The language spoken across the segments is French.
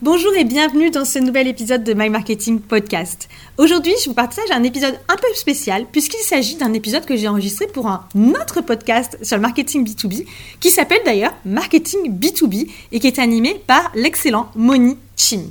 Bonjour et bienvenue dans ce nouvel épisode de My Marketing Podcast. Aujourd'hui, je vous partage un épisode un peu spécial puisqu'il s'agit d'un épisode que j'ai enregistré pour un autre podcast sur le marketing B2B qui s'appelle d'ailleurs Marketing B2B et qui est animé par l'excellent Moni Chim.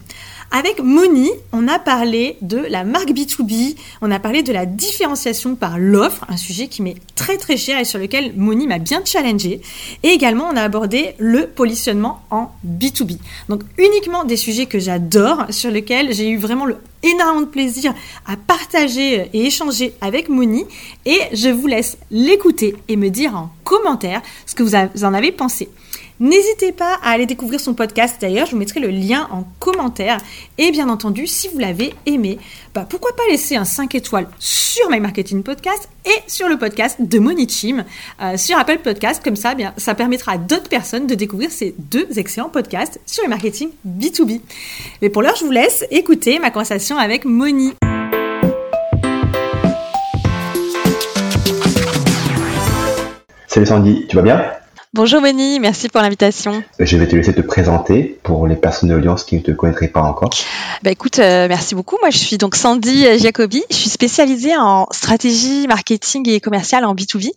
Avec Moni, on a parlé de la marque B2B, on a parlé de la différenciation par l'offre, un sujet qui m'est très très cher et sur lequel Moni m'a bien challengé. Et également, on a abordé le positionnement en B2B. Donc uniquement des sujets que j'adore, sur lesquels j'ai eu vraiment le énormément de plaisir à partager et échanger avec Moni et je vous laisse l'écouter et me dire en commentaire ce que vous en avez pensé. N'hésitez pas à aller découvrir son podcast. D'ailleurs, je vous mettrai le lien en commentaire. Et bien entendu, si vous l'avez aimé, pourquoi pas laisser un 5 étoiles sur My Marketing Podcast et sur le podcast de Monichim euh, sur Apple Podcast. Comme ça, bien, ça permettra à d'autres personnes de découvrir ces deux excellents podcasts sur le marketing B2B. Mais pour l'heure, je vous laisse écouter ma conversation avec Moni. Salut Sandy, tu vas bien? Bonjour Benny, merci pour l'invitation. Je vais te laisser te présenter pour les personnes de l'audience qui ne te connaîtraient pas encore. Bah écoute, euh, merci beaucoup. Moi, je suis donc Sandy Jacobi. Je suis spécialisée en stratégie, marketing et commercial en B2B.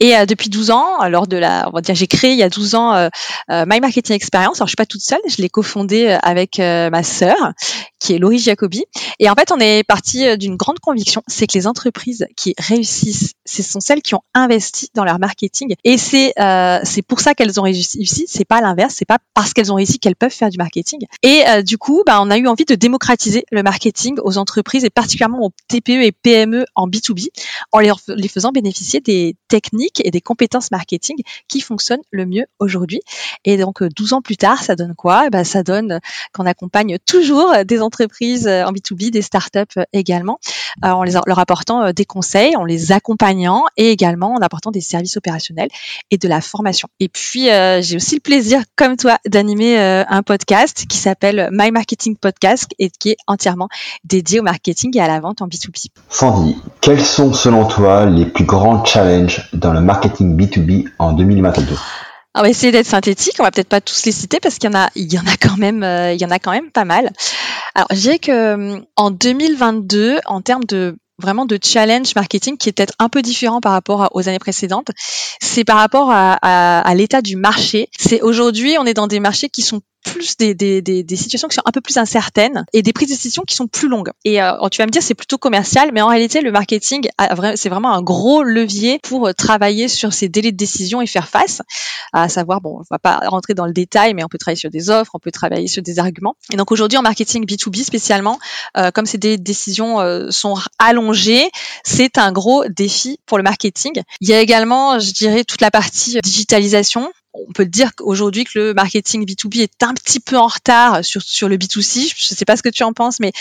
Et euh, depuis 12 ans, lors de la, on va dire, j'ai créé il y a 12 ans euh, My Marketing Experience. Alors, je suis pas toute seule. Je l'ai cofondée avec ma sœur, qui est Laurie Jacobi. Et en fait, on est parti d'une grande conviction, c'est que les entreprises qui réussissent, ce sont celles qui ont investi dans leur marketing. Et c'est c'est pour ça qu'elles ont réussi. C'est pas l'inverse. C'est pas parce qu'elles ont réussi qu'elles peuvent faire du marketing. Et euh, du coup, bah, on a eu envie de démocratiser le marketing aux entreprises et particulièrement aux TPE et PME en B2B en les, faisant bénéficier des techniques et des compétences marketing qui fonctionnent le mieux aujourd'hui. Et donc, 12 euh, ans plus tard, ça donne quoi? Bah, Ça donne qu'on accompagne toujours des entreprises en B2B, des startups également, euh, en leur apportant des conseils, en les accompagnant et également en apportant des services opérationnels et de la formation. Et puis, euh, j'ai aussi le plaisir, comme toi, d'animer euh, un podcast qui s'appelle My Marketing Podcast et qui est entièrement dédié au marketing et à la vente en B2B. Sandy, quels sont selon toi les plus grands challenges dans le marketing B2B en 2022 on va essayer d'être synthétique. On va peut-être pas tous les citer parce qu'il y en a, il y en a quand même, euh, il y en a quand même pas mal. Alors, je dirais que en 2022, en termes de vraiment de challenge marketing qui est peut-être un peu différent par rapport aux années précédentes. C'est par rapport à, à, à l'état du marché. C'est aujourd'hui, on est dans des marchés qui sont plus des, situations qui sont un peu plus incertaines et des prises de décision qui sont plus longues. Et euh, tu vas me dire c'est plutôt commercial, mais en réalité le marketing c'est vraiment un gros levier pour euh, travailler sur ces délais de décision et faire face. À savoir bon, on va pas rentrer dans le détail, mais on peut travailler sur des offres, on peut travailler sur des arguments. Et donc aujourd'hui en marketing B2B spécialement, euh, comme ces délais de décision euh, sont allongés, c'est un gros défi pour le marketing. Il y a également, je dirais, toute la partie digitalisation on peut dire qu'aujourd'hui que le marketing B2B est un petit peu en retard sur, sur le B2C. Je ne sais pas ce que tu en penses, mais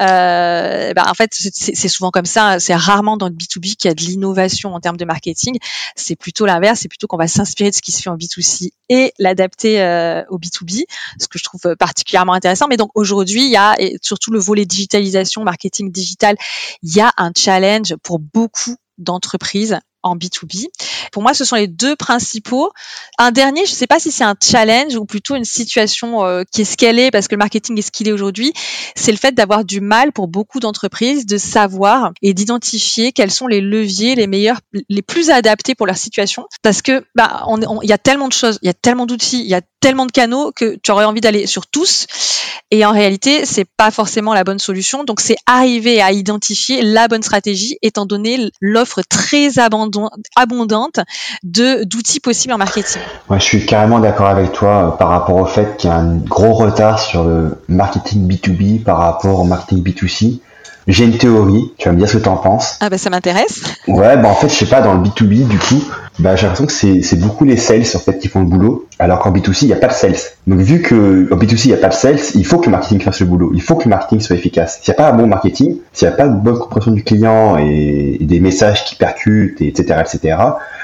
euh, bah, en fait, c'est souvent comme ça. C'est rarement dans le B2B qu'il y a de l'innovation en termes de marketing. C'est plutôt l'inverse. C'est plutôt qu'on va s'inspirer de ce qui se fait en B2C et l'adapter euh, au B2B, ce que je trouve particulièrement intéressant. Mais donc aujourd'hui, il y a et surtout le volet digitalisation, marketing digital, il y a un challenge pour beaucoup d'entreprises en B2B. Pour moi, ce sont les deux principaux. Un dernier, je ne sais pas si c'est un challenge ou plutôt une situation euh, qui est ce qu'elle est parce que le marketing est ce qu'il est aujourd'hui. C'est le fait d'avoir du mal pour beaucoup d'entreprises de savoir et d'identifier quels sont les leviers les meilleurs, les plus adaptés pour leur situation. Parce que bah, on, il y a tellement de choses, il y a tellement d'outils, il y a tellement de canaux que tu aurais envie d'aller sur tous. Et en réalité, c'est pas forcément la bonne solution. Donc, c'est arriver à identifier la bonne stratégie, étant donné l'offre très abondante de d'outils possibles en marketing. Ouais, je suis carrément d'accord avec toi euh, par rapport au fait qu'il y a un gros retard sur le marketing B2B par rapport au marketing B2C. J'ai une théorie, tu vas me dire ce que tu en penses. Ah bah ça m'intéresse. Ouais, bah en fait, je sais pas, dans le B2B, du coup, bah j'ai l'impression que c'est beaucoup les sales en fait qui font le boulot, alors qu'en B2C, il n'y a pas de sales. Donc vu que en B2C, il n'y a pas de sales, il faut que le marketing fasse le boulot, il faut que le marketing soit efficace. S'il n'y a pas un bon marketing, s'il n'y a pas de bonne compréhension du client et, des messages qui percutent, et etc., etc.,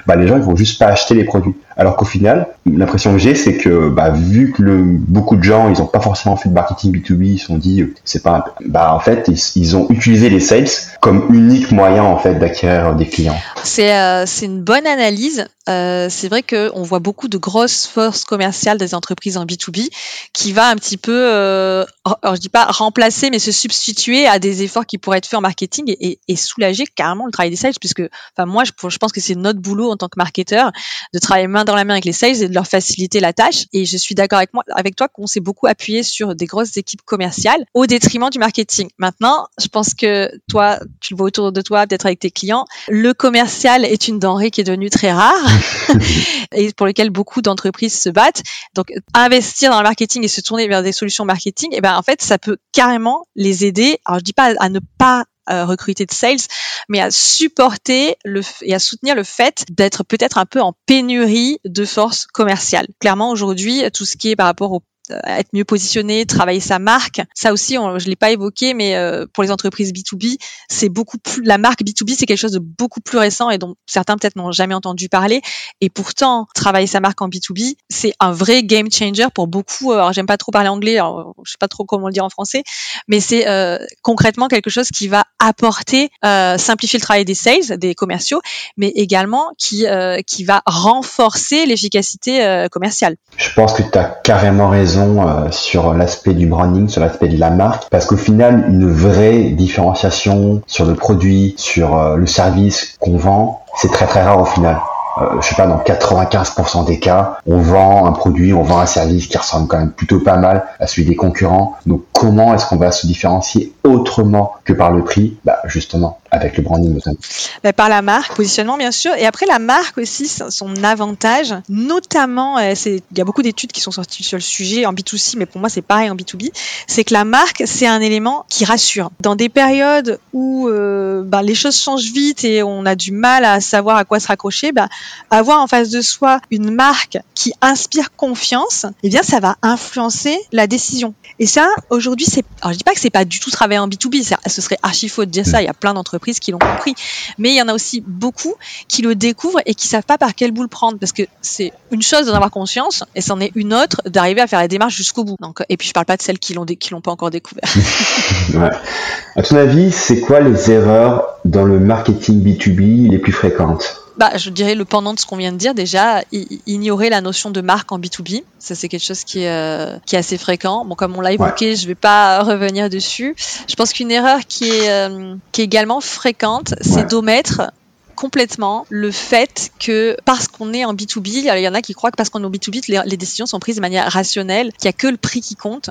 bah les gens ils vont juste pas acheter les produits. Alors qu'au final, l'impression que j'ai, c'est que bah, vu que le, beaucoup de gens, ils ont pas forcément fait de marketing B2B, ils se sont dit, c'est pas, bah en fait, ils, ont utilisé les sales comme unique moyen en fait d'acquérir des clients. C'est euh, c'est une bonne analyse analyse euh, c'est vrai qu'on voit beaucoup de grosses forces commerciales des entreprises en B2B qui va un petit peu, euh, alors je dis pas remplacer, mais se substituer à des efforts qui pourraient être faits en marketing et, et, soulager carrément le travail des sales, puisque, enfin moi, je, je pense que c'est notre boulot en tant que marketeur de travailler main dans la main avec les sales et de leur faciliter la tâche. Et je suis d'accord avec moi, avec toi, qu'on s'est beaucoup appuyé sur des grosses équipes commerciales au détriment du marketing. Maintenant, je pense que toi, tu le vois autour de toi, peut-être avec tes clients, le commercial est une denrée qui est devenue très rare et pour lequel beaucoup d'entreprises se battent. Donc, investir dans le marketing et se tourner vers des solutions marketing, et eh ben en fait, ça peut carrément les aider. Alors, je dis pas à ne pas euh, recruter de sales, mais à supporter le et à soutenir le fait d'être peut-être un peu en pénurie de force commerciale. Clairement, aujourd'hui, tout ce qui est par rapport être mieux positionné, travailler sa marque. Ça aussi, on, je l'ai pas évoqué, mais euh, pour les entreprises B2B, c'est beaucoup plus la marque B2B, c'est quelque chose de beaucoup plus récent et dont certains peut-être n'ont jamais entendu parler. Et pourtant, travailler sa marque en B2B, c'est un vrai game changer pour beaucoup. Euh, alors, j'aime pas trop parler anglais, alors, je sais pas trop comment le dire en français, mais c'est euh, concrètement quelque chose qui va apporter, simplifier le travail des sales, des commerciaux, mais également qui qui va renforcer l'efficacité commerciale. Je pense que tu as carrément raison euh, sur l'aspect du branding, sur l'aspect de la marque, parce qu'au final, une vraie différenciation sur le produit, sur euh, le service qu'on vend, c'est très très rare au final. Euh, je sais pas, dans 95% des cas, on vend un produit, on vend un service qui ressemble quand même plutôt pas mal à celui des concurrents. Donc comment est-ce qu'on va se différencier autrement que par le prix? Bah justement, avec le branding notamment. Bah, par la marque, positionnement bien sûr, et après la marque aussi, son avantage, notamment, euh, il y a beaucoup d'études qui sont sorties sur le sujet en B2C, mais pour moi c'est pareil en B2B, c'est que la marque c'est un élément qui rassure. Dans des périodes où euh, bah, les choses changent vite et on a du mal à savoir à quoi se raccrocher, bah, avoir en face de soi une marque qui inspire confiance, eh bien ça va influencer la décision. Et ça, aujourd'hui, c'est, alors je dis pas que c'est pas du tout travailler en B2B, ce serait archi faux de dire ça. Il y a plein d'entreprises qui l'ont compris, mais il y en a aussi beaucoup qui le découvrent et qui savent pas par quel bout le prendre, parce que c'est une chose d'en avoir conscience et c'en est une autre d'arriver à faire la démarche jusqu'au bout. Donc, et puis je parle pas de celles qui l'ont qui l'ont pas encore découvert. ouais. À ton avis, c'est quoi les erreurs dans le marketing B2B les plus fréquentes? Bah, je dirais le pendant de ce qu'on vient de dire déjà, ignorer la notion de marque en B2B. Ça, c'est quelque chose qui est, euh, qui est assez fréquent. Bon, comme on l'a évoqué, je vais pas revenir dessus. Je pense qu'une erreur qui est, euh, qui est également fréquente, c'est d'omettre complètement le fait que parce qu'on est en B2B, il y en a qui croient que parce qu'on est en B2B, les, les, décisions sont prises de manière rationnelle, qu'il n'y a que le prix qui compte.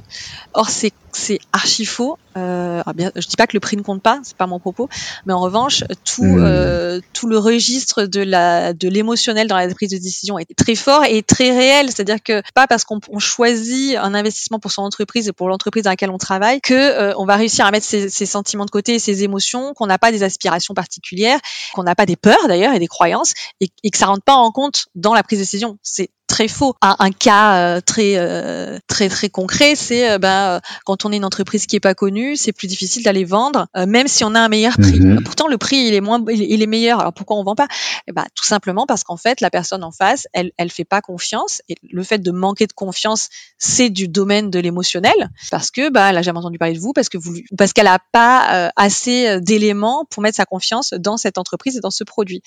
Or, c'est c'est archi faux. Euh, bien, je dis pas que le prix ne compte pas, c'est pas mon propos, mais en revanche, tout hmm. euh, tout le registre de la de l'émotionnel dans la prise de décision est très fort et très réel. C'est-à-dire que pas parce qu'on choisit un investissement pour son entreprise et pour l'entreprise dans laquelle on travaille que euh, on va réussir à mettre ses, ses sentiments de côté et ses émotions, qu'on n'a pas des aspirations particulières, qu'on n'a pas des peurs d'ailleurs et des croyances et, et que ça rentre pas en compte dans la prise de décision. C'est très faux. Un, un cas euh, très euh, très très concret, c'est euh, ben, quand on est une entreprise qui est pas connue, c'est plus difficile d'aller vendre, même si on a un meilleur prix. Mhm. Pourtant, le prix il est moins, il est meilleur. Alors pourquoi on vend pas? Eh ben, tout simplement parce qu'en fait, la personne en face, elle elle fait pas confiance et le fait de manquer de confiance, c'est du domaine de l'émotionnel parce que bah elle a jamais entendu parler de vous, parce que vous parce qu'elle a pas assez d'éléments pour mettre sa confiance dans cette entreprise et dans ce produit.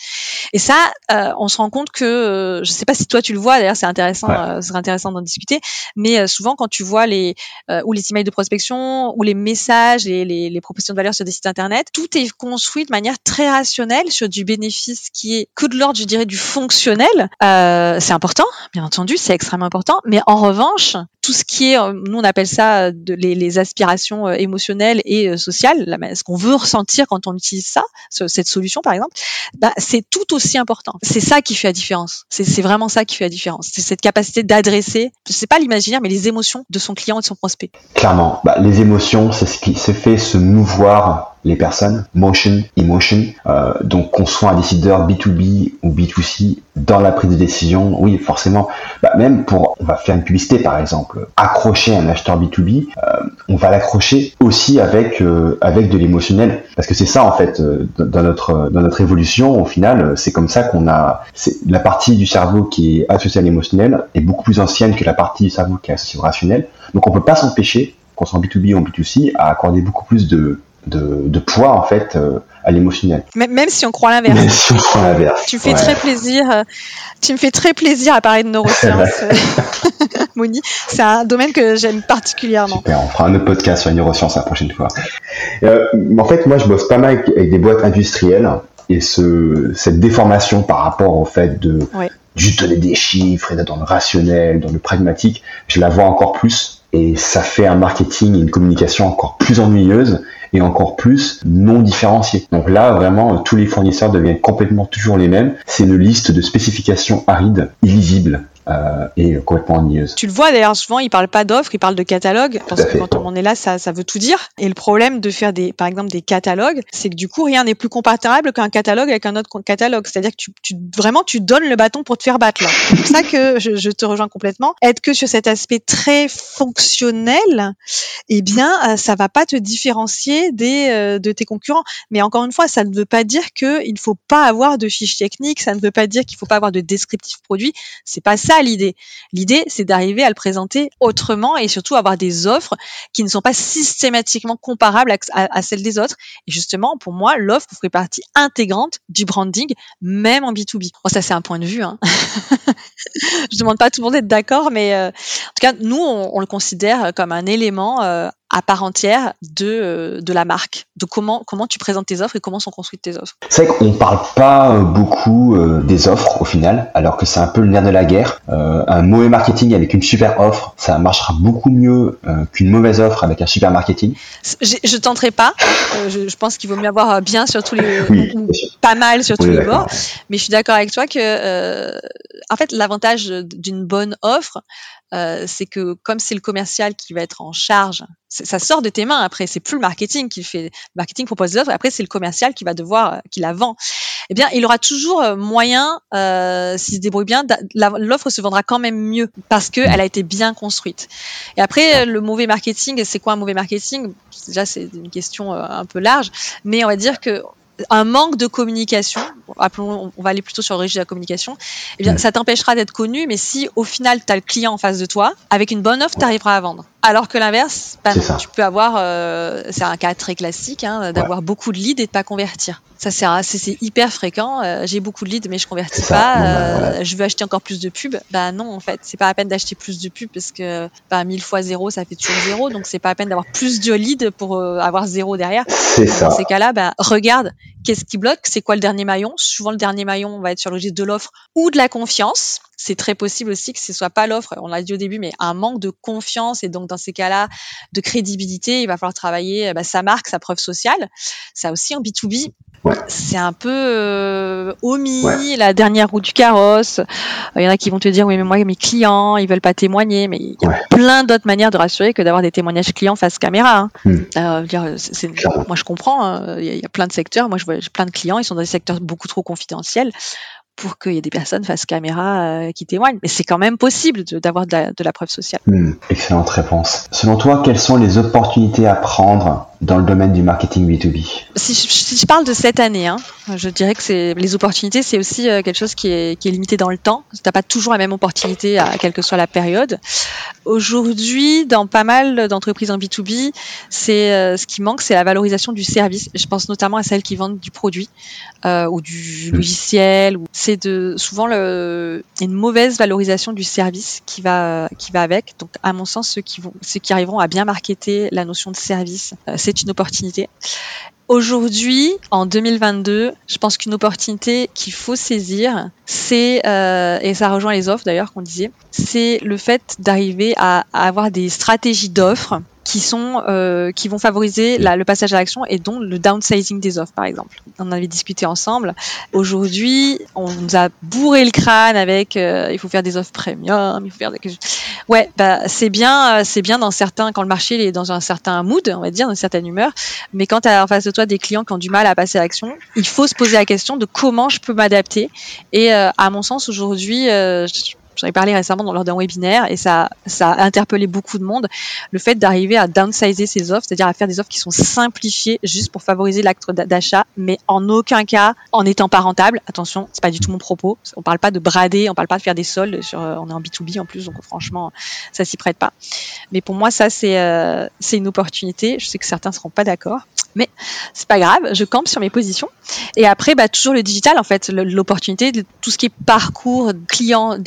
Et ça, on se rend compte que je sais pas si toi tu le vois d'ailleurs c'est intéressant, euh, serait intéressant d'en discuter. Mais euh, souvent, quand tu vois les euh, ou les emails de prospection ou les messages et les, les propositions de valeur sur des sites internet, tout est construit de manière très rationnelle sur du bénéfice qui est que de l'ordre, je dirais, du fonctionnel. c'est important, bien entendu, c'est extrêmement important. Mais en revanche, tout ce qui est, nous on appelle ça de, les, aspirations émotionnelles et sociales, ce qu'on veut ressentir quand on utilise ça, cette solution par exemple, bah, c'est tout aussi important. C'est ça qui fait la différence. C'est vraiment ça qui fait la différence c'est cette capacité d'adresser, je sais pas l'imaginaire, mais les émotions de son client et de son prospect. Clairement, bah, les émotions, c'est ce qui se fait se mouvoir les personnes, motion, emotion. Euh, donc qu'on soit un décideur B2B ou B2C dans la prise de décision, oui forcément, bah, même pour, on va faire une publicité par exemple, accrocher un acheteur B2B, euh, on va l'accrocher aussi avec euh, avec de l'émotionnel, parce que c'est ça en fait euh, dans notre dans notre évolution au final, c'est comme ça qu'on a, c'est la partie du cerveau qui est associée à l'émotionnel est beaucoup plus ancienne que la partie du cerveau qui est associée au rationnel, donc on peut pas s'empêcher qu'on soit en B2B ou en B2C à accorder beaucoup plus de de, de poids en fait euh, à l'émotionnel. Même si on croit l'inverse. Même si on croit l'inverse. Tu me fais très plaisir. euh, tu me fais très plaisir à parler de neurosciences, euh, Moni. C'est un domaine que j'aime particulièrement. Super, on fera un autre podcast sur les neurosciences la prochaine fois. Euh, en fait, moi, je bosse pas mal avec, avec des boîtes industrielles et ce, cette déformation par rapport au fait de Ouais. juste donner des chiffres et d'être dans le rationnel, dans le pragmatique, je la vois encore plus et ça fait un marketing et une communication encore plus ennuyeuse et encore plus non différenciée. Donc là, vraiment, tous les fournisseurs deviennent complètement toujours les mêmes. C'est une liste de spécifications arides, illisibles euh, et complètement ennuyeuse. Tu le vois d'ailleurs, souvent ils parlent pas d'offres, ils parlent de catalogue, parce que quand on en est là, ça, ça veut tout dire. Et le problème de faire des, par exemple, des catalogues, c'est que du coup, rien n'est plus comparable qu'un catalogue avec un autre catalogue. C'est-à-dire que tu, tu, vraiment, tu donnes le bâton pour te faire battre. C'est pour ça que je, je te rejoins complètement. Être que sur cet aspect très fonctionnel, eh bien, euh, ça va pas te différencier des, euh, de tes concurrents. Mais encore une fois, ça ne veut pas dire qu'il ne faut pas avoir de fiches techniques, ça ne veut pas dire qu'il faut pas avoir de descriptif produit. C'est pas ça l'idée. L'idée, c'est d'arriver à le présenter autrement et surtout avoir des offres qui ne sont pas systématiquement comparables à, celles des autres. Et justement, pour moi, l'offre fait partie intégrante du branding, même en B2B. Bon, ça, c'est un point de vue. Hein. Je demande pas à tout le monde d'être d'accord, mais euh, en tout cas, nous, on, on le considère comme un élément euh, à part entière de, euh, de la marque, de comment, comment tu présentes tes offres et comment sont construites tes offres. C'est vrai qu'on parle pas euh, beaucoup euh, des offres au final, alors que c'est un peu le nerf de la guerre. Euh, un mauvais marketing avec une super offre, ça marchera beaucoup mieux euh, qu'une mauvaise offre avec un super marketing. Je tenterai pas. Euh, je, je pense qu'il vaut mieux avoir bien sur tous les, Oui, pas mal sur tous les bords. Mais je suis d'accord avec toi que, en fait, l'avantage d'une bonne offre, euh, c'est que comme c'est le commercial qui va être en charge, ça sort de tes mains. Après, c'est plus le marketing qui le fait. Le marketing propose l'offre. Après, c'est le commercial qui va devoir, euh, qui la vend. Eh bien, il aura toujours euh, moyen, euh, s'il se débrouille bien, l'offre se vendra quand même mieux parce qu'elle a été bien construite. Et après, le mauvais marketing, c'est quoi un mauvais marketing? Déjà, c'est une question un peu large, mais on va dire que un manque de communication, appelons, on va aller plutôt sur le registre de la communication, eh bien, ça t'empêchera d'être connu, mais si au final, tu as le client en face de toi, avec une bonne offre, tu arriveras à vendre. Alors que l'inverse, bah tu peux avoir, euh, c'est un cas très classique, hein, d'avoir beaucoup de leads et de pas convertir. Ça, c'est hyper fréquent. euh, J'ai beaucoup de leads, mais je convertis pas. Bah, euh, voilà. Je veux acheter encore plus de pubs. Bah non, en fait, c'est pas la peine d'acheter plus de pubs parce que bah, 1000 fois zéro, ça fait toujours zéro. Donc, c'est pas la peine d'avoir plus de leads pour euh, avoir zéro derrière. C'est ça. Dans ces cas-là, bah, regarde qu'est-ce qui bloque, c'est quoi le dernier maillon? Souvent, le dernier maillon va être sur le registre de l'offre ou de la confiance. C'est très possible aussi que ce soit pas l'offre, on l'a dit au début, mais un manque de confiance et donc dans ces cas-là, de crédibilité, il va falloir travailler euh, bah, sa marque, sa preuve sociale. Ça aussi en B2B, Ouais. c'est un peu euh, omis, Ouais. la dernière roue du carrosse. Euh, Il y en a qui vont te dire oui mais moi mes clients ils veulent pas témoigner, mais il y a Ouais. plein d'autres manières de rassurer que d'avoir des témoignages clients face caméra. hein. Hmm. Euh, dire, moi je comprends, hein, il y, y a plein de secteurs, moi je vois j'ai plein de clients, ils sont dans des secteurs beaucoup trop confidentiels pour qu'il y ait des personnes face caméra euh, qui témoignent. Mais c'est quand même possible d'avoir de, la- de la preuve sociale. Hmm, excellente réponse. Selon toi, quelles sont les opportunités à prendre dans le domaine du marketing B2B Si je, si je parle de cette année, hein, je dirais que c'est les opportunités, c'est aussi euh, quelque chose qui est, qui est limité dans le temps. Tu n'as pas toujours la même opportunité, à, quelle que soit la période. Aujourd'hui, dans pas mal d'entreprises en B2B, c'est euh, ce qui manque, c'est la valorisation du service. Je pense notamment à celles qui vendent du produit euh, ou du logiciel. Ou c'est de souvent le, une mauvaise valorisation du service qui va qui va avec. Donc, à mon sens, ceux qui vont, ceux qui arriveront à bien marketer la notion de service, c'est une opportunité. Aujourd'hui, en 2022, je pense qu'une opportunité qu'il faut saisir, c'est, euh, et ça rejoint les offres d'ailleurs qu'on disait, c'est le fait d'arriver à, à avoir des stratégies d'offres qui sont euh, qui vont favoriser le passage à l'action et donc le downsizing des offres par exemple. On en avait discuté ensemble. Aujourd'hui, on nous a bourré le crâne avec euh, il faut faire des offres premium, il faut faire des... ouais bah c'est bien euh, c'est bien dans certains quand le marché est dans un certain mood on va dire dans une certaine humeur mais quand tu as en face de toi des clients qui ont du mal à passer à l'action, il faut se poser la question de comment je peux m'adapter. Et euh, à mon sens, aujourd'hui, euh, je- j'en ai parlé récemment lors d'un webinaire et ça, a interpellé beaucoup de monde. Le fait d'arriver à downsizer ses offres, c'est-à-dire à faire des offres qui sont simplifiées juste pour favoriser l'acte d'achat, mais en aucun cas en n'étant pas rentable. Attention, c'est pas du tout mon propos. On parle pas de brader, on parle pas de faire des soldes. Euh, on est en B2B en plus, donc franchement, ça s'y prête pas. Mais pour moi, ça c'est euh, c'est une opportunité. Je sais que certains seront pas d'accord. Mais c'est pas grave, je campe sur mes positions. Et après, bah, toujours le digital, en fait, l'opportunité tout ce qui est parcours client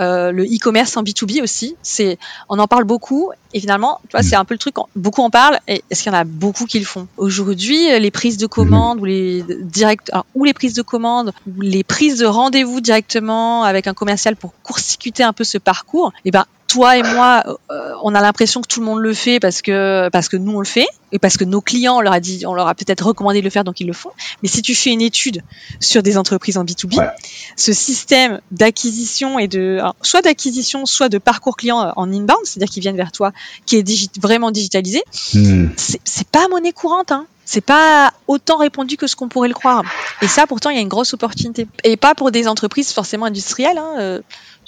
euh, le e-commerce en B2B aussi. C'est, on en parle beaucoup. Et finalement, tu vois, c'est un peu le truc, beaucoup en parlent. Et est-ce qu'il y en a beaucoup qui le font? Aujourd'hui, les prises de commandes ou les direct, ou les prises de commandes ou les prises de rendez-vous directement avec un commercial pour court-circuiter un peu ce parcours, et eh ben toi et moi, euh, on a l'impression que tout le monde le fait parce que parce que nous on le fait et parce que nos clients on leur a dit, on leur a peut-être recommandé de le faire donc ils le font. Mais si tu fais une étude sur des entreprises en B2B, ce système d'acquisition et de soit d'acquisition, soit de parcours client en inbound, c'est-à-dire qu'ils viennent vers toi, qui est vraiment digitalisé, hmm. c'est pas monnaie courante. Hein c'est pas autant répandu que ce qu'on pourrait le croire. Et ça, pourtant, il y a une grosse opportunité. Et pas pour des entreprises forcément industrielles. Hein. Euh,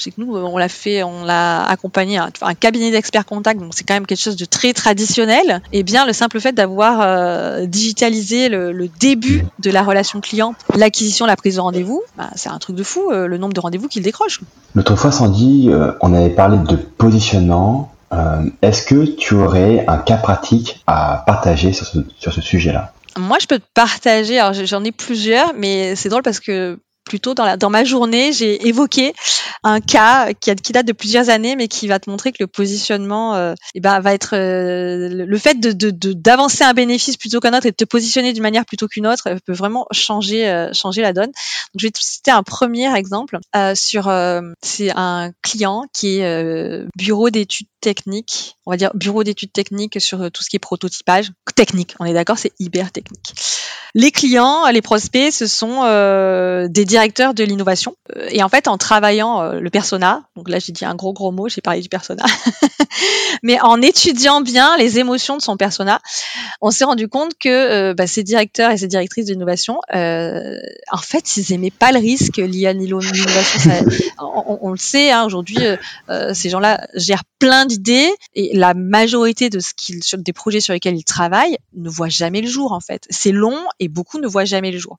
sais que nous, on l'a fait, on l'a accompagné, un, un cabinet d'experts contacts, donc c'est quand même quelque chose de très traditionnel. Et bien, le simple fait d'avoir euh, digitalisé le, début de la relation client, l'acquisition, la prise de rendez-vous, bah, c'est un truc de fou, euh, le nombre de rendez-vous qu'il décroche. L'autre fois, Sandy, on avait parlé de positionnement euh, est-ce que tu aurais un cas pratique à partager sur ce, sur ce sujet-là? Moi, je peux te partager, alors j'en ai plusieurs, mais c'est drôle parce que plutôt dans, la, dans ma journée, j'ai évoqué un cas qui, a, qui, date de plusieurs années, mais qui va te montrer que le positionnement euh, eh ben, va être euh, le fait de d'avancer un bénéfice plutôt qu'un autre et de te positionner d'une manière plutôt qu'une autre peut vraiment changer euh, changer la donne. Donc, je vais te citer un premier exemple euh, sur c'est un client qui est bureau d'études techniques, on va dire bureau d'études techniques sur tout ce qui est prototypage technique. On est d'accord, c'est hyper technique. Les clients, les prospects, ce sont euh, des directeurs de l'innovation. Euh, et en fait, en travaillant euh, le persona, donc là j'ai dit un gros gros mot, j'ai parlé du persona, mais en étudiant bien les émotions de son persona, on s'est rendu compte que bah, ces directeurs et ces directrices d'innovation, en fait, ils aimaient pas le risque lié à l'innovation. on, on, le sait, hein, aujourd'hui, ces gens-là gèrent plein d'idées et la majorité de ce qu'ils, des projets sur lesquels ils travaillent ne voient jamais le jour en fait. C'est long et beaucoup ne voient jamais le jour.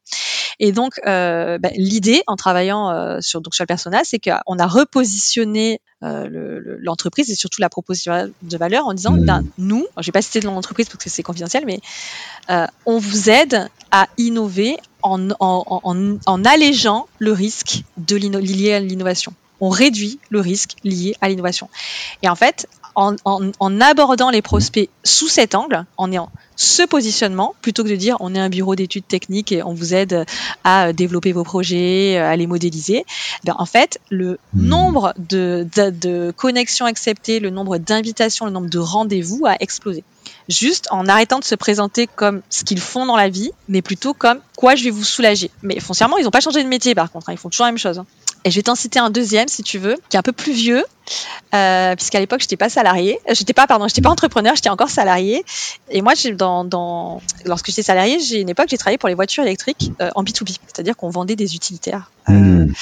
Et donc euh, ben, l'idée en travaillant euh, sur donc sur le personnage, c'est qu'on a repositionné euh, l'entreprise et surtout la proposition de valeur en disant ben, nous, je vais pas citer le nom d'entreprise parce que c'est confidentiel, mais euh, on vous aide à innover en, en, en, en allégeant le risque de lié à l'innovation on réduit le risque lié à l'innovation. Et en fait, en, abordant les prospects sous cet angle, en ayant ce positionnement, plutôt que de dire on est un bureau d'études techniques et on vous aide à développer vos projets, à les modéliser, ben en fait, le hmm. nombre de, de connexions acceptées, le nombre d'invitations, le nombre de rendez-vous a explosé juste en arrêtant de se présenter comme ce qu'ils font dans la vie, mais plutôt comme quoi je vais vous soulager. Mais foncièrement, ils n'ont pas changé de métier par contre, hein. ils font toujours la même chose. Hein. Et je vais t'en citer un deuxième si tu veux, qui est un peu plus vieux, euh, puisqu'à l'époque j'étais pas salarié, euh, j'étais pas pardon, j'étais pas entrepreneur, j'étais encore salarié. Et moi, j'ai dans, dans lorsque j'étais salarié, j'ai une époque j'ai travaillé pour les voitures électriques euh, en B2B, c'est-à-dire qu'on vendait des utilitaires. Euh, hmm.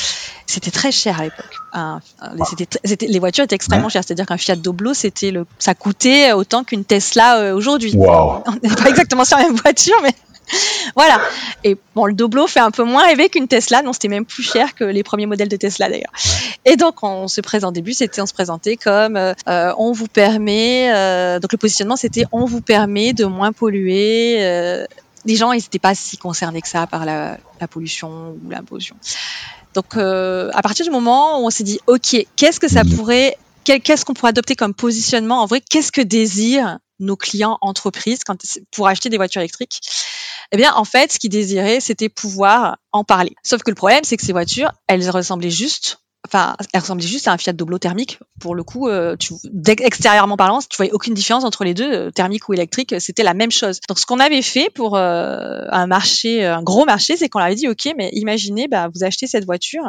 C'était très cher à l'époque. c'était, les voitures étaient extrêmement chères, c'est-à-dire qu'un Fiat Doblo, c'était le, ça coûtait autant qu'une Tesla aujourd'hui. Wow. On n'est pas exactement sur la même voiture, mais voilà. Et bon, le Doblo fait un peu moins rêver qu'une Tesla. Non, c'était même plus cher que les premiers modèles de Tesla d'ailleurs. Et donc, on se présente au début, c'était on se présentait comme euh, on vous permet. Euh, donc le positionnement, c'était on vous permet de moins polluer. Euh, les gens, ils n'étaient pas si concernés que ça par la, la pollution ou l'impollution. Donc, à partir du moment où on s'est dit, ok, qu'est-ce que ça pourrait qu'est-ce qu'on pourrait adopter comme positionnement? En vrai, qu'est-ce que désirent nos clients entreprises quand, pour acheter des voitures électriques eh bien, en fait, ce qu'ils désiraient, c'était pouvoir en parler. Sauf que le problème, c'est que ces voitures, elles ressemblaient juste enfin, elles ressemblaient juste à un Fiat Doblo thermique. Pour le coup, euh, extérieurement parlant, tu voyais aucune différence entre les deux, euh, thermique ou électrique, c'était la même chose. Donc, ce qu'on avait fait pour euh, un marché, un gros marché, c'est qu'on avait dit, ok, mais imaginez, bah, vous achetez cette voiture,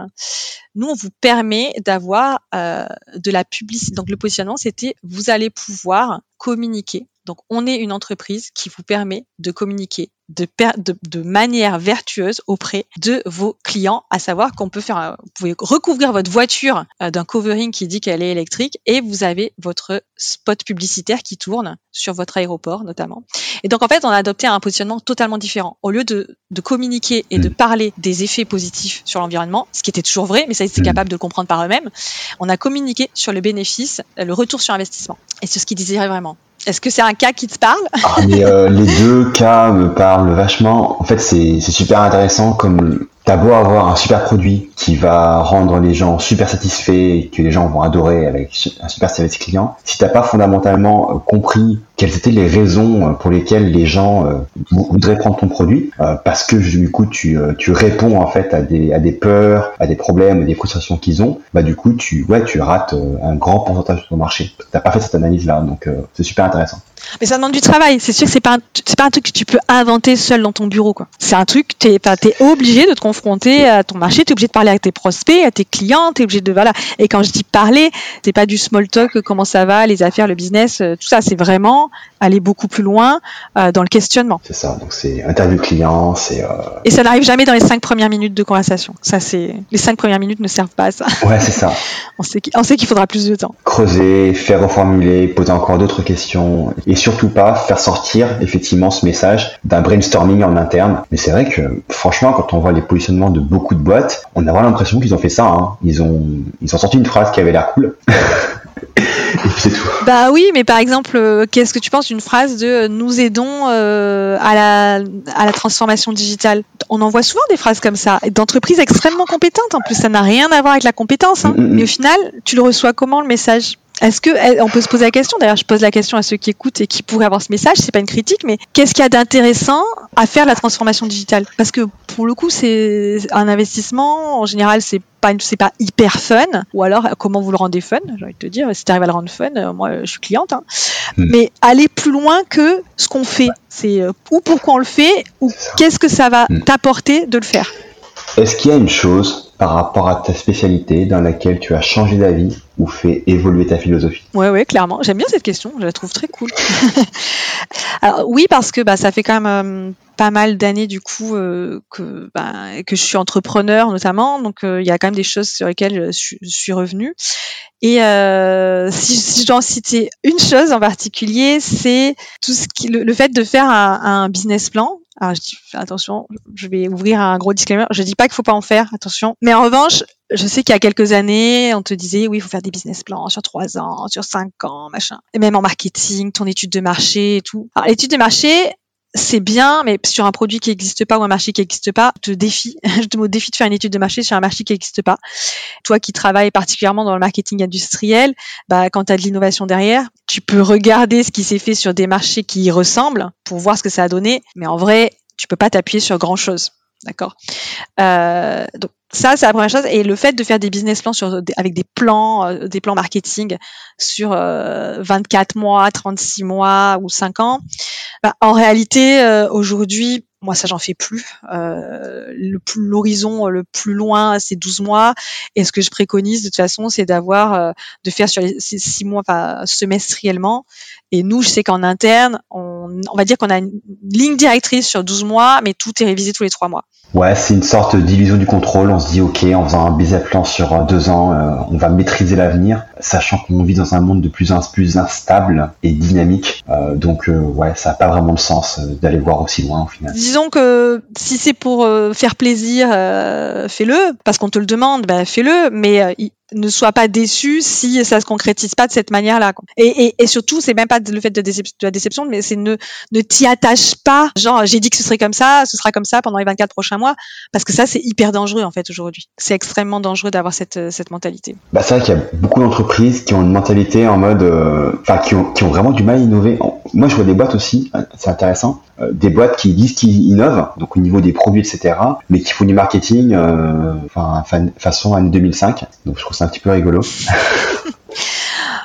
nous, on vous permet d'avoir de la publicité. Donc, le positionnement, c'était, vous allez pouvoir communiquer Donc, on est une entreprise qui vous permet de communiquer de, de, de, manière vertueuse auprès de vos clients, à savoir qu'on peut faire, vous pouvez recouvrir votre voiture euh, d'un covering qui dit qu'elle est électrique et vous avez votre spot publicitaire qui tourne sur votre aéroport notamment. Et donc en fait, on a adopté un positionnement totalement différent. Au lieu de, de communiquer et de mm. parler des effets positifs sur l'environnement, ce qui était toujours vrai, mais ça ils étaient mm. capables de le comprendre par eux-mêmes, on a communiqué sur le bénéfice, le retour sur investissement. Et c'est ce qu'ils désiraient vraiment. Est-ce que c'est un cas qui te parle? Ah, euh, Les deux cas me parlent vachement. En fait, c'est super intéressant comme T'as beau avoir un super produit qui va rendre les gens super satisfaits et que les gens vont adorer avec un super service client, si t'as pas fondamentalement euh, compris quelles étaient les raisons euh, pour lesquelles les gens euh, voudraient prendre ton produit, parce que du coup tu, tu réponds en fait à des, à des peurs, à des problèmes, à des frustrations qu'ils ont, bah du coup tu ouais tu rates un grand pourcentage de ton marché. T'as pas fait cette analyse là, donc c'est super intéressant. Mais ça demande du travail. C'est sûr que c'est pas c'est pas un truc que tu peux inventer seul dans ton bureau quoi. C'est un truc t'es t'es obligé de te confronter à ton marché, t'es obligé de parler à tes prospects, à tes clients, t'es obligé de voilà. Et quand je dis parler, c'est pas du small talk, comment ça va, les affaires, le business, euh, tout ça. C'est vraiment aller beaucoup plus loin euh, dans le questionnement. C'est ça. Donc c'est interview client, c'est. Euh... Et ça n'arrive jamais dans les cinq premières minutes de conversation. Ça c'est les cinq premières minutes ne servent pas à ça. Ouais, c'est ça. on sait on sait qu'il faudra plus de temps. Creuser, faire reformuler, poser encore d'autres questions et surtout pas faire sortir effectivement ce message d'un brainstorming en interne. Mais c'est vrai que franchement, quand on voit les positionnements de beaucoup de boîtes, on a vraiment l'impression qu'ils ont fait ça. Hein. Ils ont ils ont sorti une phrase qui avait l'air cool. Et c'est tout. Bah oui, mais par exemple, euh, qu'est-ce que tu penses d'une phrase de euh, nous aidons euh, à, la, à la transformation digitale? On en voit souvent des phrases comme ça, d'entreprises extrêmement compétentes. En plus, ça n'a rien à voir avec la compétence. Hein. Mm, mm, mm. Mais au final, tu le reçois comment le message? Est-ce que eh, on peut se poser la question? D'ailleurs, je pose la question à ceux qui écoutent et qui pourraient avoir ce message. C'est pas une critique, mais qu'est-ce qu'il y a d'intéressant à faire la transformation digitale? Parce que pour le coup, c'est un investissement. En général, c'est pas c'est pas hyper fun. Ou alors, comment vous le rendez fun? J'ai envie de te dire, si tu arrives à le rendre fun, euh, moi, je suis cliente. Hein. Hmm. Mais aller plus loin que ce qu'on fait, c'est euh, ou pourquoi on le fait, ou qu'est-ce que ça va hmm. t'apporter de le faire? Est-ce qu'il y a une chose par rapport à ta spécialité dans laquelle tu as changé d'avis ou fait évoluer ta philosophie? Ouais, ouais, clairement. J'aime bien cette question. Je la trouve très cool. Alors oui, parce que bah, ça fait quand même euh, pas mal d'années du coup euh, que bah, que je suis entrepreneur notamment. Donc euh, il y a quand même des choses sur lesquelles je, suis revenue. Et si, je dois en citer une chose en particulier, c'est tout ce qui le, fait de faire un business plan alors je dis attention, je vais ouvrir un gros disclaimer. Je dis pas qu'il faut pas en faire, attention. Mais en revanche, je sais qu'il y a quelques années, on te disait oui, il faut faire des business plans sur trois ans, sur cinq ans, machin. Et même en marketing, ton étude de marché et tout. Alors l'étude de marché, c'est bien, mais sur un produit qui n'existe pas ou un marché qui n'existe pas, je te défie, je te défie de faire une étude de marché sur un marché qui n'existe pas. Toi qui travailles particulièrement dans le marketing industriel, bah, quand tu as de l'innovation derrière, tu peux regarder ce qui s'est fait sur des marchés qui y ressemblent pour voir ce que ça a donné, mais en vrai, tu peux pas t'appuyer sur grand chose. D'accord? Euh, ça, c'est la première chose. Et le fait de faire des business plans sur, avec des plans, euh, des plans marketing sur 24 euh, mois, 36 mois ou 5 ans, bah, en réalité, aujourd'hui, moi, ça, j'en fais plus. Euh, L'horizon le, plus loin, c'est 12 mois. Et ce que je préconise, de toute façon, c'est d'avoir, euh, de faire sur les 6 mois, enfin, semestriellement. Et nous, je sais qu'en interne, on, on va dire qu'on a une ligne directrice sur 12 mois, mais tout est révisé tous les 3 mois. Ouais, c'est une sorte d'illusion du contrôle. On se dit, OK, en faisant un business plan sur euh, deux ans, euh, on va maîtriser l'avenir, sachant qu'on vit dans un monde de plus en plus instable et dynamique. Euh, donc, ouais, ça n'a pas vraiment de sens d'aller voir aussi loin au final. Disons que si c'est pour faire plaisir, fais-le, parce qu'on te le demande, ben, fais-le, mais ne sois pas déçu si ça se concrétise pas de cette manière-là. Et, surtout, c'est même pas le fait de, la déception, mais c'est ne ne t'y attache pas. Genre, j'ai dit que ce serait comme ça, ce sera comme ça pendant les 24 prochains mois, parce que ça, c'est hyper dangereux en fait aujourd'hui. C'est extrêmement dangereux d'avoir cette cette mentalité. Bah c'est vrai qu'il y a beaucoup d'entreprises qui ont une mentalité en mode, euh, enfin qui ont qui ont vraiment du mal à innover. Moi, je vois des boîtes aussi, c'est intéressant, euh, des boîtes qui disent qu'ils innovent, donc au niveau des produits, etc., mais qui font du marketing, euh, enfin façon année 2005. Donc je trouve c'est un petit peu rigolo.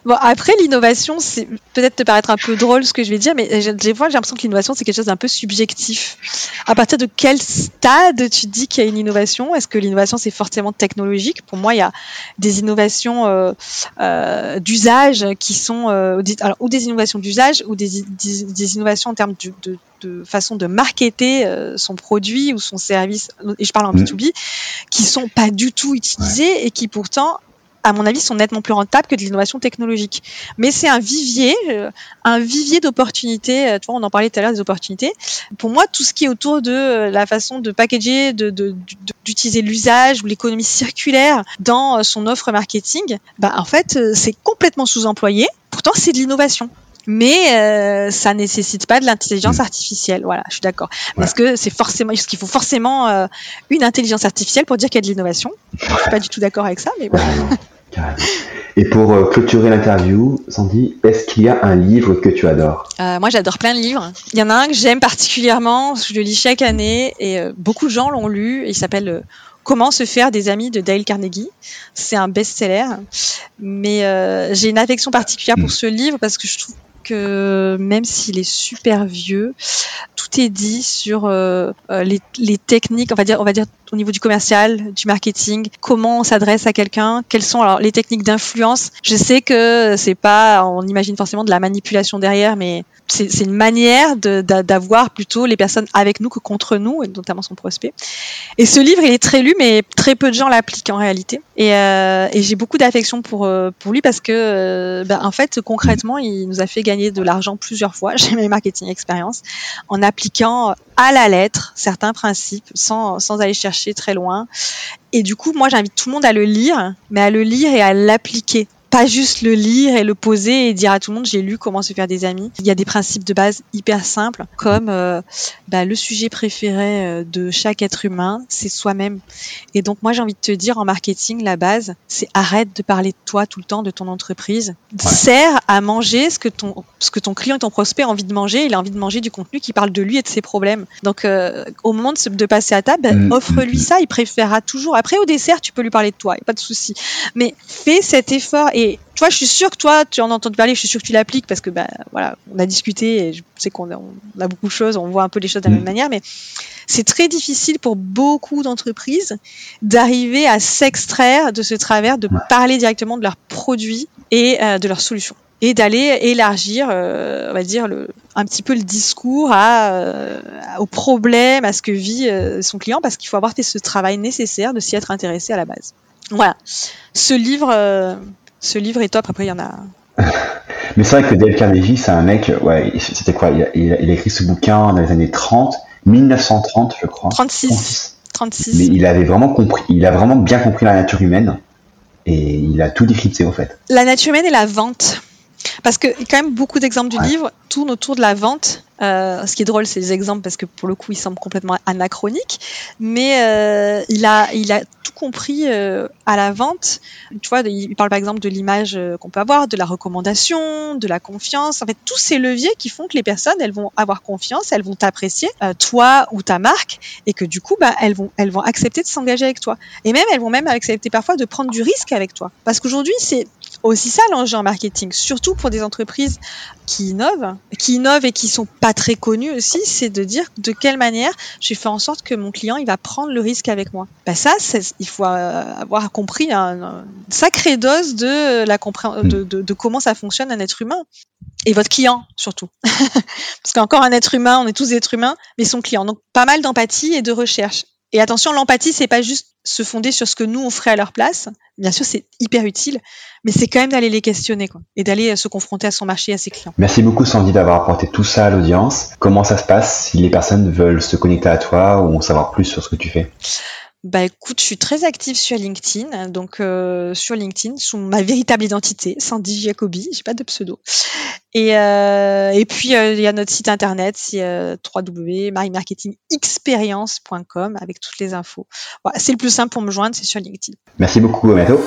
Bon, après, l'innovation, c'est peut-être te paraître un peu drôle ce que je vais dire, mais des fois, j'ai l'impression que l'innovation, c'est quelque chose d'un peu subjectif. À partir de quel stade tu dis qu'il y a une innovation? Est-ce que l'innovation, c'est forcément technologique? Pour moi, il y a des innovations euh, euh, d'usage qui sont, euh, alors, ou des innovations d'usage, ou des, des, innovations en termes de, de, de façon de marketer euh, son produit ou son service, et je parle en B2B, mm. qui sont pas du tout utilisés et qui pourtant à mon avis, sont nettement plus rentables que de l'innovation technologique. Mais c'est un vivier, euh, un vivier d'opportunités. Euh, tu vois, on en parlait tout à l'heure des opportunités. Pour moi, tout ce qui est autour de euh, la façon de packager, de, d'utiliser l'usage ou l'économie circulaire dans son offre marketing, bah, en fait, c'est complètement sous-employé. Pourtant, c'est de l'innovation mais euh, ça nécessite pas de l'intelligence artificielle. Voilà, je suis d'accord. Parce que c'est forcément, parce qu'il faut forcément euh, une intelligence artificielle pour dire qu'il y a de l'innovation. Je suis pas du tout d'accord avec ça, mais voilà. Et pour euh, clôturer l'interview, Sandy, est-ce qu'il y a un livre que tu adores? Euh, Moi, j'adore plein de livres. Il y en a un que j'aime particulièrement, je le lis chaque année, et euh, beaucoup de gens l'ont lu. Il s'appelle Comment se faire des amis de Dale Carnegie. C'est un best-seller, mais j'ai une affection particulière pour mm. ce livre parce que je trouve que même s'il est super vieux, tout est dit sur euh, euh, les, techniques, on va dire, on va dire au niveau du commercial, du marketing, comment on s'adresse à quelqu'un, quelles sont alors les techniques d'influence. Je sais que c'est pas, on imagine forcément de la manipulation derrière, mais c'est une manière d'avoir plutôt les personnes avec nous que contre nous, et notamment son prospect. Et ce livre, il est très lu, mais très peu de gens l'appliquent en réalité. Et, euh, j'ai beaucoup d'affection pour euh, lui parce que, euh, ben, en fait, concrètement, il nous a fait gagner de l'argent plusieurs fois. Chez mes marketing expérience en appliquant à la lettre certains principes sans sans aller chercher très loin. Et du coup, moi, j'invite tout le monde à le lire, mais à le lire et à l'appliquer pas juste le lire et le poser et dire à tout le monde j'ai lu comment se faire des amis. Il y a des principes de base hyper simples comme euh, bah, le sujet préféré euh, de chaque être humain, c'est soi-même. Et donc moi j'ai envie de te dire en marketing la base, c'est arrête de parler de toi tout le temps, de ton entreprise. Sert à manger ce que ton ce que ton client et ton prospect a envie de manger. Il a envie de manger du contenu qui parle de lui et de ses problèmes. Donc euh, au moment de, de, passer à table, ben, mm, offre-lui mm, ça. Il préférera toujours. Après au dessert, tu peux lui parler de toi, y a pas de souci. Mais fais cet effort et et toi, je suis sûre que toi, tu en entends parler, je suis sûre que tu l'appliques parce que, ben, voilà, on a discuté et je sais qu'on a, a, beaucoup de choses, on voit un peu les choses de la même mm. manière, mais c'est très difficile pour beaucoup d'entreprises d'arriver à s'extraire de ce travers, de parler directement de leurs produits et euh, de leurs solutions et d'aller élargir, euh, on va dire, le, un petit peu le discours à, euh, aux problèmes, à ce que vit son client, parce qu'il faut avoir fait ce travail nécessaire de s'y être intéressé à la base. Voilà. Ce livre, ce livre est top. Après, il y en a. Mais c'est vrai que Dale Carnegie, c'est un mec, ouais, c'était quoi? Il a, écrit ce bouquin dans les années 30, 1930, je crois. 36. 36. Mais il avait vraiment compris, il a vraiment bien compris la nature humaine et il a tout décrypté en fait. La nature humaine et la vente. Parce que quand même beaucoup d'exemples du livre tournent autour de la vente. Euh, ce qui est drôle, c'est les exemples parce que pour le coup, ils semblent complètement anachroniques. Mais euh, il a, il tout compris euh, à la vente. Tu vois, il parle par exemple de l'image euh, qu'on peut avoir, de la recommandation, de la confiance. En fait, tous ces leviers qui font que les personnes, elles vont avoir confiance, elles vont t'apprécier, euh, toi ou ta marque, et que du coup, bah, elles vont, elles vont accepter de s'engager avec toi. Et même, elles vont même accepter parfois de prendre du risque avec toi. Parce qu'aujourd'hui, c'est aussi ça l'enjeu en marketing, surtout pour des entreprises qui innovent, qui innovent et qui sont pas très connues aussi, c'est de dire de quelle manière je vais faire en sorte que mon client il va prendre le risque avec moi. Bah ça, il faut euh, avoir compris une sacrée dose de la hmm. de, de, de comment ça fonctionne un être humain et votre client surtout. Parce qu'encore un être humain, on est tous des êtres humains, mais son client. Donc pas mal d'empathie et de recherche. Et attention, l'empathie, c'est pas juste se fonder sur ce que nous on ferait à leur place. Bien sûr, c'est hyper utile, mais c'est quand même d'aller les questionner et d'aller euh, se confronter à son marché, à ses clients. Merci beaucoup Sandy d'avoir apporté tout ça à l'audience. Comment ça se passe si les personnes veulent se connecter à toi ou en savoir plus sur ce que tu fais? Bah écoute, je suis très active sur LinkedIn, donc euh, sur LinkedIn sous ma véritable identité, Sandy Jacobi, j'ai pas de pseudo. Et, euh, et puis euh, il y a notre site internet, c'est www.marymarketingexperience.com avec toutes les infos. Voilà, c'est le plus simple pour me joindre, c'est sur LinkedIn. Merci beaucoup, à bientôt.